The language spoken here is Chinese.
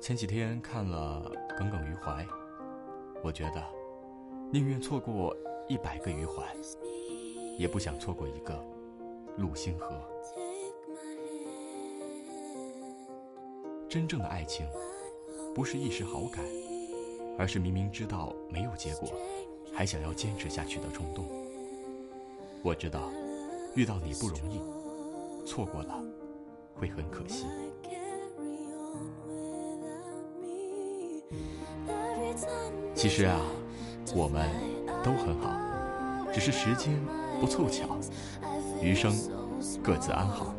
前几天看了《耿耿于怀》，我觉得宁愿错过一百个余怀，也不想错过一个陆星河。真正的爱情，不是一时好感，而是明明知道没有结果，还想要坚持下去的冲动。我知道，遇到你不容易，错过了会很可惜。其实啊，我们都很好，只是时间不凑巧，余生各自安好。